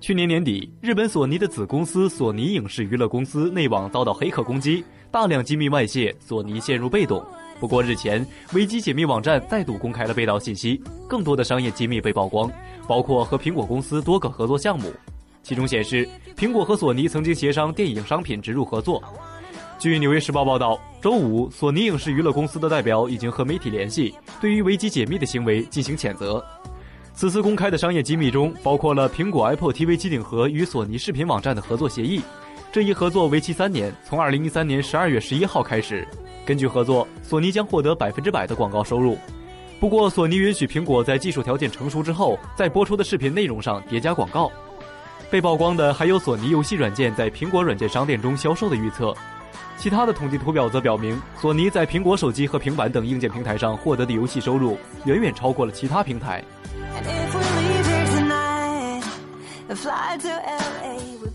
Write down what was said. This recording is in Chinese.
去年年底，日本索尼的子公司索尼影视娱乐公司内网遭到黑客攻击，大量机密外泄，索尼陷入被动。不过日前，危机解密网站再度公开了被盗信息，更多的商业机密被曝光，包括和苹果公司多个合作项目。其中显示，苹果和索尼曾经协商电影商品植入合作。据《纽约时报》报道，周五，索尼影视娱乐公司的代表已经和媒体联系，对于危机解密的行为进行谴责。此次公开的商业机密中，包括了苹果 Apple TV 机顶盒与索尼视频网站的合作协议。这一合作为期三年，从二零一三年十二月十一号开始。根据合作，索尼将获得百分之百的广告收入。不过，索尼允许苹果在技术条件成熟之后，在播出的视频内容上叠加广告。被曝光的还有索尼游戏软件在苹果软件商店中销售的预测。其他的统计图表则表明，索尼在苹果手机和平板等硬件平台上获得的游戏收入，远远超过了其他平台。Fly to LA. We